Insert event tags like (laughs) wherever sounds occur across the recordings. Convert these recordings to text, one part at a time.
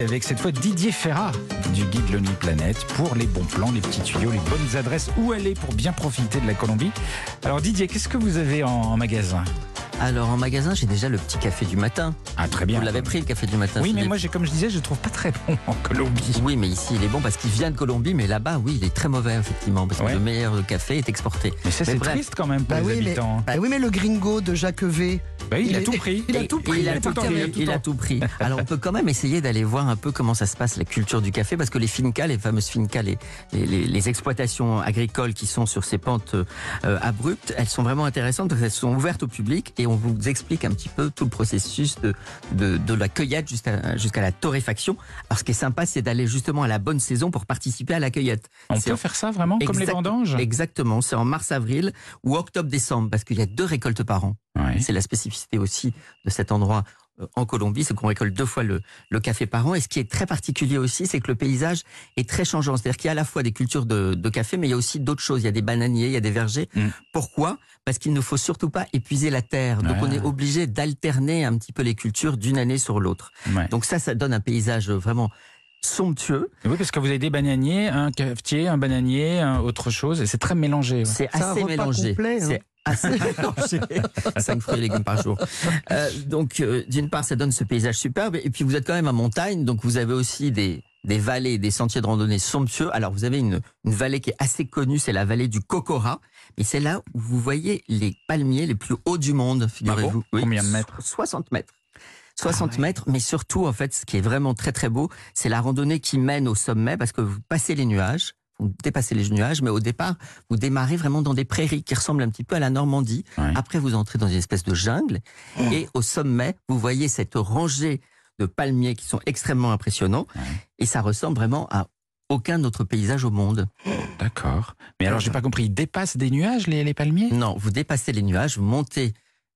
Avec cette fois Didier Ferrat du guide Lonely Planet pour les bons plans, les petits tuyaux, les bonnes adresses, où aller pour bien profiter de la Colombie. Alors Didier, qu'est-ce que vous avez en magasin? Alors en magasin, j'ai déjà le petit café du matin. Ah très bien. Vous l'avez pris le café du matin Oui, mais moi, j'ai- comme je disais, je le trouve pas très bon en Colombie. Oui, mais ici il est bon parce qu'il vient de Colombie, mais là-bas, oui, il est très mauvais effectivement, parce Ouais. que le meilleur café est exporté. Mais ça, c'est triste quand même pour Bah les oui, mais, habitants. hein. bah oui, mais le gringo de Jacques V. Bah il, il a est- tout pris. il a tout pris, Il a il a tout pris. pris, Il a tout pris. Alors on peut quand même essayer d'aller voir un peu comment ça se passe, la culture du café, parce que les fincas, les fameuses fincas, les, les, les- les exploitations agricoles qui sont sur ces pentes euh, abruptes, elles sont vraiment intéressantes parce qu'elles sont ouvertes au public et on vous explique un petit peu tout le processus de, de, de la cueillette jusqu'à jusqu'à la torréfaction. Alors ce qui est sympa, c'est d'aller justement à la bonne saison pour participer à la cueillette. On C'est peut en- faire ça vraiment, comme les vendanges? Exactement, c'est en mars-avril ou octobre-décembre, parce qu'il y a deux récoltes par an. Ouais. C'est la spécificité aussi de cet endroit en Colombie, c'est qu'on récolte deux fois le, le café par an. Et ce qui est très particulier aussi, c'est que le paysage est très changeant. C'est-à-dire qu'il y a à la fois des cultures de, de café, mais il y a aussi d'autres choses. Il y a des bananiers, il y a des vergers. Mm. Pourquoi? Parce qu'il ne faut surtout pas épuiser la terre. Donc Ouais. on est obligé d'alterner un petit peu les cultures d'une année sur l'autre. Ouais. Donc ça, ça donne un paysage vraiment somptueux. Oui, parce que vous avez des bananiers, un cafetier, un bananier, un autre chose, et c'est très mélangé. C'est C'est assez mélangé. complet, hein. C'est (laughs) (laughs) assez mélangé. Cinq fruits et légumes par jour. Euh, donc, euh, d'une part, ça donne ce paysage superbe. Et puis, vous êtes quand même en montagne, donc vous avez aussi des des vallées, des sentiers de randonnée somptueux. Alors, vous avez une, une vallée qui est assez connue, c'est la vallée du Cocora. Et c'est là où vous voyez les palmiers les plus hauts du monde, figurez-vous. Ah Combien de mètres? 60 mètres. 60 Ah ouais. mètres, mais surtout, en fait, ce qui est vraiment très très beau, c'est la randonnée qui mène au sommet parce que vous passez les nuages, vous dépassez les nuages, mais au départ, vous démarrez vraiment dans des prairies qui ressemblent un petit peu à la Normandie. Ouais. Après, vous entrez dans une espèce de jungle et au sommet, vous voyez cette rangée de palmiers qui sont extrêmement impressionnants Ouais. et ça ressemble vraiment à aucun autre paysage au monde. D'accord. Mais alors, j'ai pas compris, ils dépassent des nuages, les, les palmiers? Non, vous dépassez les nuages, vous montez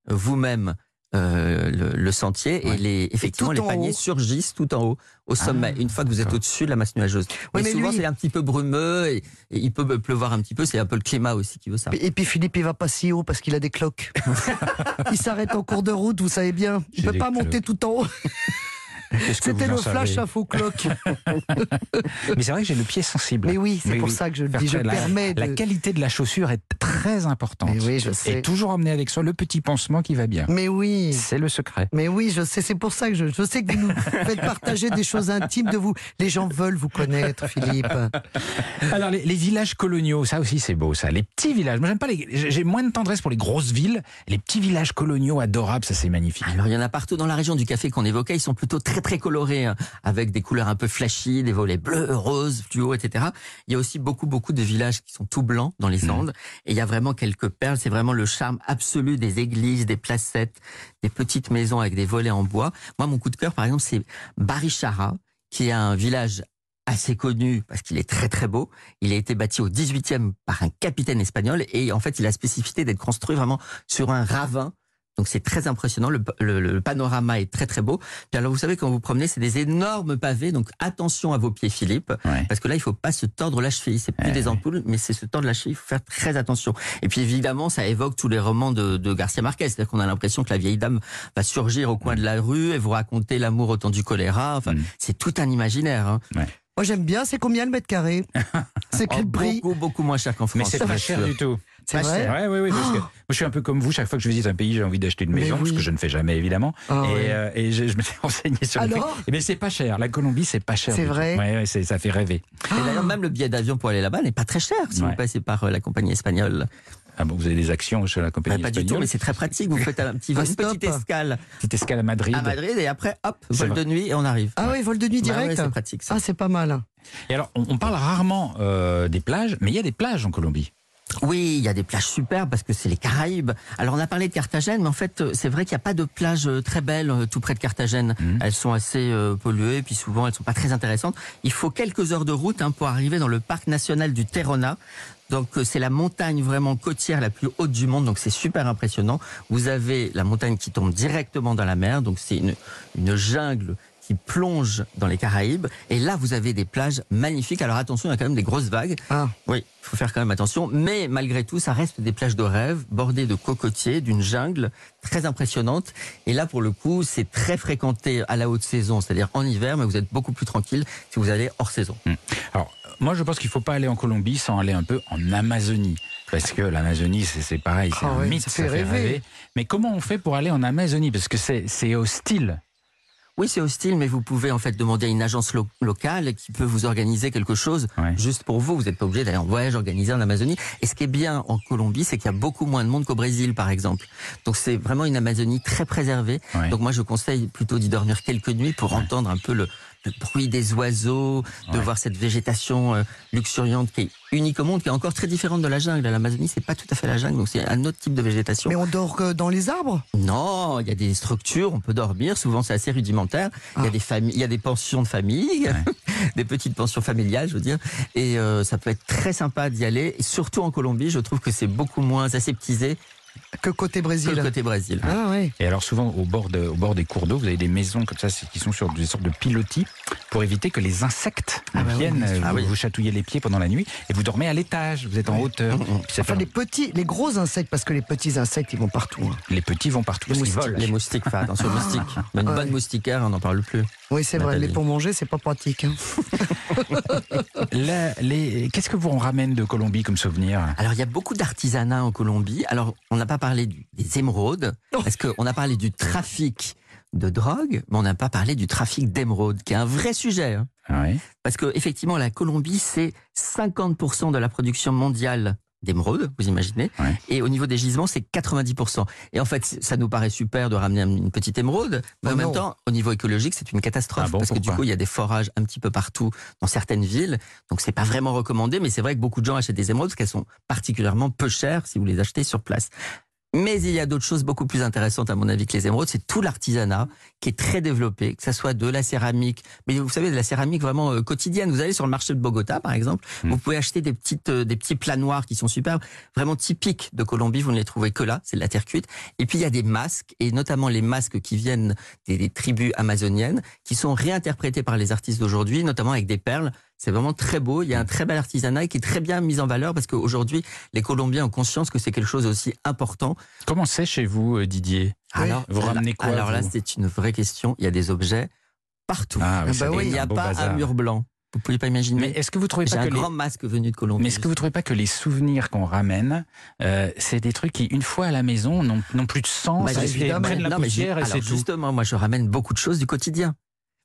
vous-même euh, le, le sentier Ouais. et les, effectivement les haut. surgissent tout en haut, au sommet, Ah, une fois que vous êtes au-dessus de la masse nuageuse. Ouais, mais, mais souvent lui- c'est un petit peu brumeux et, et il peut pleuvoir un petit peu, c'est un peu le climat aussi qui veut ça. Et puis Philippe, il va pas si haut parce qu'il a des cloques. (laughs) il s'arrête en cours de route, vous savez bien. Il peut pas monter tout en haut. C'était le flash à faux cloques. (laughs) Mais c'est vrai que j'ai le pied sensible. Mais oui, c'est pour oui. ça que je le dis. Je la, permets de. la qualité de la chaussure est très importante. Mais oui, je Et sais. toujours emmener avec soi le petit pansement qui va bien. Mais oui. C'est le secret. Mais oui, je sais, c'est pour ça que je, je sais que vous nous (laughs) faites partager des choses intimes de vous. Les gens veulent vous connaître, Philippe. Alors les, les villages coloniaux, ça aussi c'est beau, ça. Les petits villages. Moi j'aime pas les. J'ai moins de tendresse pour les grosses villes. Les petits villages coloniaux adorables, ça c'est magnifique. Alors il y en a partout dans la région du café qu'on évoquait, ils sont plutôt très très colorés, hein, avec des couleurs un peu flashy, des volets bleus, roses, fluo, etc. Il y a aussi beaucoup beaucoup de villages qui sont tout blancs dans les Mhm. Andes, et il y a vraiment quelques perles, c'est vraiment le charme absolu des églises, des placettes, des petites maisons avec des volets en bois. Moi mon coup de cœur par exemple c'est Barichara, qui est un village assez connu parce qu'il est très très beau. Il a été bâti au 18e par un capitaine espagnol et en fait il a spécificité d'être construit vraiment sur un ravin. Donc c'est très impressionnant, le, le- le panorama est très très beau. Puis alors vous savez quand vous promenez, c'est des énormes pavés, donc attention à vos pieds Philippe, Ouais. parce que là il faut pas se tordre la cheville. C'est plus Ouais, des ouais. ampoules, mais c'est se tordre la cheville. Il faut faire très attention. Et puis évidemment, ça évoque tous les romans de, de Garcia Marquez, c'est-à-dire qu'on a l'impression que la vieille dame va surgir au coin de la rue et vous raconter l'amour au temps du choléra. Enfin, Mm. c'est tout un imaginaire. Hein. Moi, j'aime bien. C'est combien le mètre carré (laughs) C'est Oh, quel prix beaucoup beaucoup moins cher qu'en France. Mais c'est pas c'est cher du tout. C'est pas vrai cher. Ouais, ouais, ouais, parce que moi je suis un peu comme vous. Chaque fois que je visite un pays, j'ai envie d'acheter une Mais maison, oui. ce que je ne fais jamais évidemment. Ah et ouais. euh, et je, je me suis (laughs) renseigné sur le prix. Alors Mais c'est pas cher. La Colombie, c'est pas cher. C'est vrai Ouais, ça fait rêver. Et d'ailleurs, même le billet d'avion pour aller là-bas n'est pas très cher si Ouais. vous passez par euh, la compagnie espagnole. Ah bon, vous avez des actions chez la compagnie Bah, pas du tout, mais c'est très pratique. Vous faites un petit, (laughs) Un une petite escale Petite escale à Madrid. à Madrid et après, hop, vol vrai. de nuit et on arrive. Ah oui, vol de nuit Bah ouais, direct c'est pratique ça. Ah, c'est pas mal. Et alors, on, on parle rarement euh, des plages, mais il y a des plages en Colombie. Oui, il y a des plages superbes parce que c'est les Caraïbes. Alors on a parlé de Carthagène, mais en fait euh, c'est vrai qu'il n'y a pas de plages euh, très belles euh, tout près de Carthagène. Mhm. Elles sont assez euh, polluées, puis souvent elles sont pas très intéressantes. Il faut quelques heures de route hein, pour arriver dans le parc national du Terrona. Donc c'est la montagne vraiment côtière la plus haute du monde, donc c'est super impressionnant. Vous avez la montagne qui tombe directement dans la mer, donc c'est une, une jungle qui plonge dans les Caraïbes. Et là, vous avez des plages magnifiques. Alors attention, il y a quand même des grosses vagues. Ah. Oui, il faut faire quand même attention. Mais malgré tout, ça reste des plages de rêve, bordées de cocotiers, d'une jungle très impressionnante. Et là, pour le coup, c'est très fréquenté à la haute saison, c'est-à-dire en hiver, mais vous êtes beaucoup plus tranquille si vous allez hors saison. Alors, moi, je pense qu'il ne faut pas aller en Colombie sans aller un peu en Amazonie. Parce que l'Amazonie, c'est c'est pareil, c'est Ah un mythe, ça ça fait fait rêver. rêver. Mais comment on fait pour aller en Amazonie? Parce que c'est c'est hostile. Oui, c'est hostile, mais vous pouvez en fait demander à une agence lo- locale qui peut vous organiser quelque chose Ouais. juste pour vous. Vous n'êtes pas obligé d'aller en voyage organisé en Amazonie. Et ce qui est bien en Colombie, c'est qu'il y a beaucoup moins de monde qu'au Brésil, par exemple. Donc c'est vraiment une Amazonie très préservée. Ouais. Donc moi, je conseille plutôt d'y dormir quelques nuits pour entendre un peu le, le bruit des oiseaux, de Ouais. voir cette végétation euh, luxuriante qui est unique au monde, qui est encore très différente de la jungle. L'Amazonie, c'est pas tout à fait la jungle, donc c'est un autre type de végétation. Mais on dort euh, dans les arbres? Non, il y a des structures, on peut dormir. Souvent, c'est assez rudimentaire. Il y a Ah. des familles, il y a des pensions de famille, (laughs) des petites pensions familiales, je veux dire. Et euh, ça peut être très sympa d'y aller. Et surtout en Colombie, je trouve que c'est beaucoup moins aseptisé que côté que Brésil. le côté Brésil. Ah ouais. Et alors souvent au bord, de- au bord des cours d'eau, vous avez des maisons comme ça qui sont sur des sortes de pilotis pour éviter que les insectes Ah bah viennent Ah vous, oui. vous chatouiller les pieds pendant la nuit et vous dormez à l'étage, vous êtes en hauteur. Mm, mm. Enfin, fait- les petits, les gros insectes, parce que les petits insectes, ils vont partout. hein. les petits vont partout, Les moustiques, volent. les moustiques, attention aux moustiques. Mais une Ouais. bonne moustiquaire, on n'en parle plus. Oui, c'est vrai. Mais pour manger, c'est pas pratique. hein. (laughs) Les- Qu'est-ce que vous en ramène de Colombie comme souvenir? Alors, il y a beaucoup d'artisanat en Colombie. Alors, on n'a pas parlé des émeraudes, Oh. parce qu'on a parlé du trafic de drogue, mais on n'a pas parlé du trafic d'émeraudes, qui est un vrai sujet. hein. Ah. Parce que effectivement, la Colombie, c'est 50% de la production mondiale d'émeraudes, vous imaginez. Et au niveau des gisements, c'est 90%. Et en fait, ça nous paraît super de ramener une petite émeraude, mais Oh en même temps, au niveau écologique, c'est une catastrophe. Ah bon, parce que du coup, il y a des forages un petit peu partout dans certaines villes. Donc, c'est pas vraiment recommandé, mais c'est vrai que beaucoup de gens achètent des émeraudes parce qu'elles sont particulièrement peu chères si vous les achetez sur place. Mais il y a d'autres choses beaucoup plus intéressantes, à mon avis, que les émeraudes. C'est tout l'artisanat qui est très développé, que ça soit de la céramique, mais vous savez, de la céramique vraiment euh, quotidienne. Vous allez sur le marché de Bogota, par exemple, Mm. vous pouvez acheter des petites, euh, des petits plats noirs qui sont superbes, vraiment typiques de Colombie. Vous ne les trouvez que là, c'est de la terre cuite. Et puis il y a des masques, et notamment les masques qui viennent des, des tribus amazoniennes, qui sont réinterprétés par les artistes d'aujourd'hui, notamment avec des perles. C'est vraiment très beau. Il y a un très bel artisanat qui est très bien mis en valeur parce qu'aujourd'hui, les Colombiens ont conscience que c'est quelque chose aussi important. Comment c'est chez vous, euh, Didier? Alors, Vous ramenez quoi, Alors là, c'est une vraie question. Il y a des objets partout. Ah, bah oui, Et être il n'y a pas bazar. un mur blanc. Vous pouvez pas Mais imaginer. est-ce que vous trouvez pas un que les... grand masque venu de Colombie. Mais est-ce que vous trouvez pas que les souvenirs qu'on ramène, euh, c'est des trucs qui, une fois à la maison, n'ont plus de sens, Bah, évidemment. prennent la Non, mais et alors, c'est tout? justement, moi, je ramène beaucoup de choses du quotidien.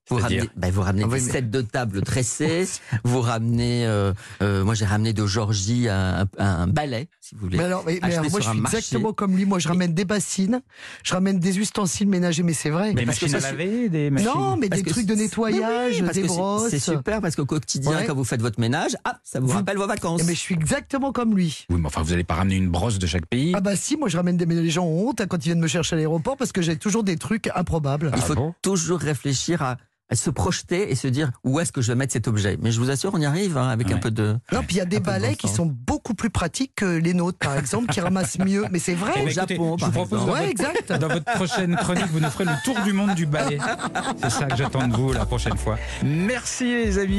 Vous C'est-à-dire ramenez, bah, vous ramenez Ah oui, des mais- sets de table tressés, vous ramenez, euh, euh, moi j'ai ramené de Georgie un, un balai, si vous voulez. Mais alors, mais- mais alors, moi, je suis marché. exactement comme lui. Moi, je ramène des bassines, je ramène des ustensiles ménagers, mais c'est vrai. Des parce que machines à ça, laver, des machines... Non, mais Parce des trucs de nettoyage, Oui, des brosses. C'est super parce qu'au quotidien, Ouais. quand vous faites votre ménage, hop, ça vous, Vous- rappelle vos vacances. Eh, Mais je suis exactement comme lui. Oui, mais enfin, vous n'allez pas ramener une brosse de chaque pays. Ah bah si, moi je ramène des mais les gens ont honte hein, quand ils viennent me chercher à l'aéroport parce que j'ai toujours des trucs improbables. Il Ah faut toujours réfléchir à, à se projeter et se dire où est-ce que je vais mettre cet objet. Mais je vous assure, on y arrive hein, avec un peu de. Non, puis il y a des de balais bon qui sens. sont beaucoup plus pratiques que les nôtres, par exemple, qui ramassent mieux. Mais c'est vrai. Au écoutez, Japon, je vous propose dans Ouais, votre- exact. Dans votre prochaine chronique, vous nous ferez le tour du monde du ballet. C'est ça que j'attends de vous la prochaine fois. Merci les amis.